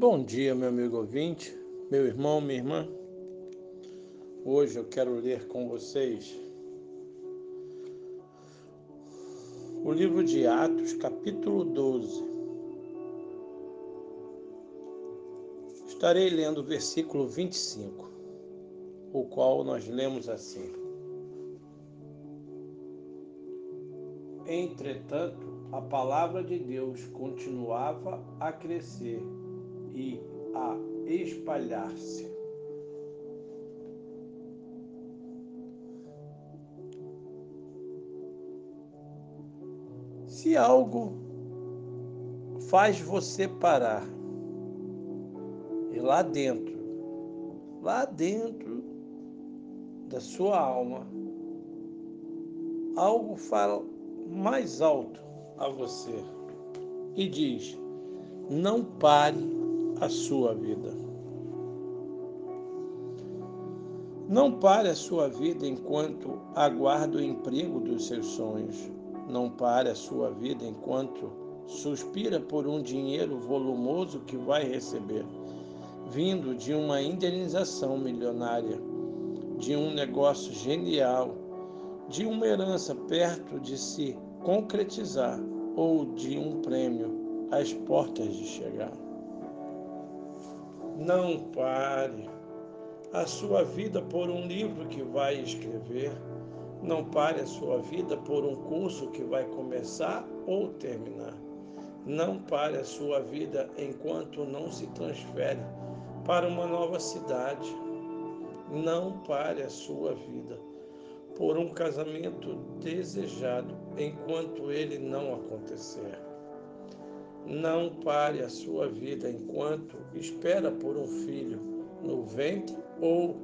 Bom dia, meu amigo ouvinte, meu irmão, minha irmã. Hoje eu quero ler com vocês o livro de Atos, capítulo 12. Estarei lendo o versículo 25, o qual nós lemos assim: Entretanto, a palavra de Deus continuava a crescer e a espalhar-se. Se algo faz você parar, e lá dentro, lá dentro da sua alma, algo fala mais alto a você e diz: não pare a sua vida. Não pare a sua vida enquanto aguarda o emprego dos seus sonhos. Não pare a sua vida enquanto suspira por um dinheiro volumoso que vai receber, vindo de uma indenização milionária, de um negócio genial, de uma herança perto de se concretizar ou de um prêmio às portas de chegar. Não pare a sua vida por um livro que vai escrever. Não pare a sua vida por um curso que vai começar ou terminar. Não pare a sua vida enquanto não se transfere para uma nova cidade. Não pare a sua vida por um casamento desejado enquanto ele não acontecer. Não pare a sua vida enquanto espera por um filho no ventre ou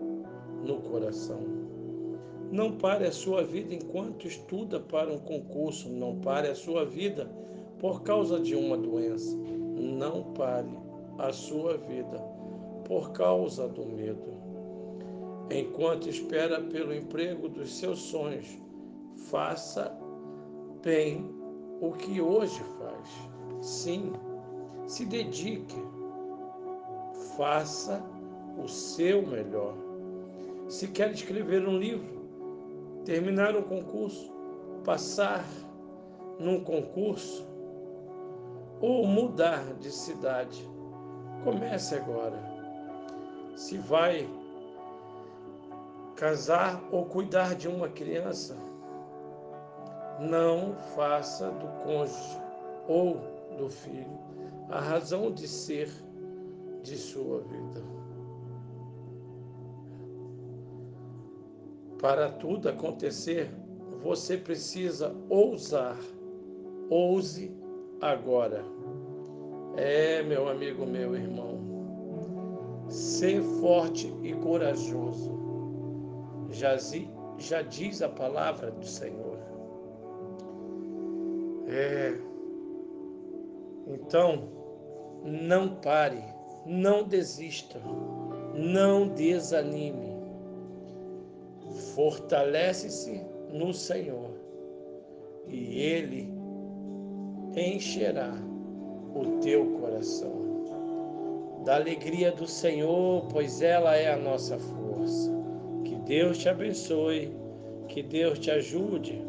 no coração. Não pare a sua vida enquanto estuda para um concurso. Não pare a sua vida por causa de uma doença. Não pare a sua vida por causa do medo. Enquanto espera pelo emprego dos seus sonhos, faça bem o que hoje faz. Sim, se dedique, faça o seu melhor. Se quer escrever um livro, terminar um concurso, passar num concurso ou mudar de cidade, comece agora. Se vai casar ou cuidar de uma criança, não faça do cônjuge ou do Filho, a razão de ser de sua vida. Para tudo acontecer, você precisa ousar. Ouse agora. É, meu amigo, meu irmão. Ser forte e corajoso. Já, já diz a palavra do Senhor. É, então, não pare, não desista, não desanime. Fortalece-se no Senhor e Ele encherá o teu coração da alegria do Senhor, pois ela é a nossa força. Que Deus te abençoe, que Deus te ajude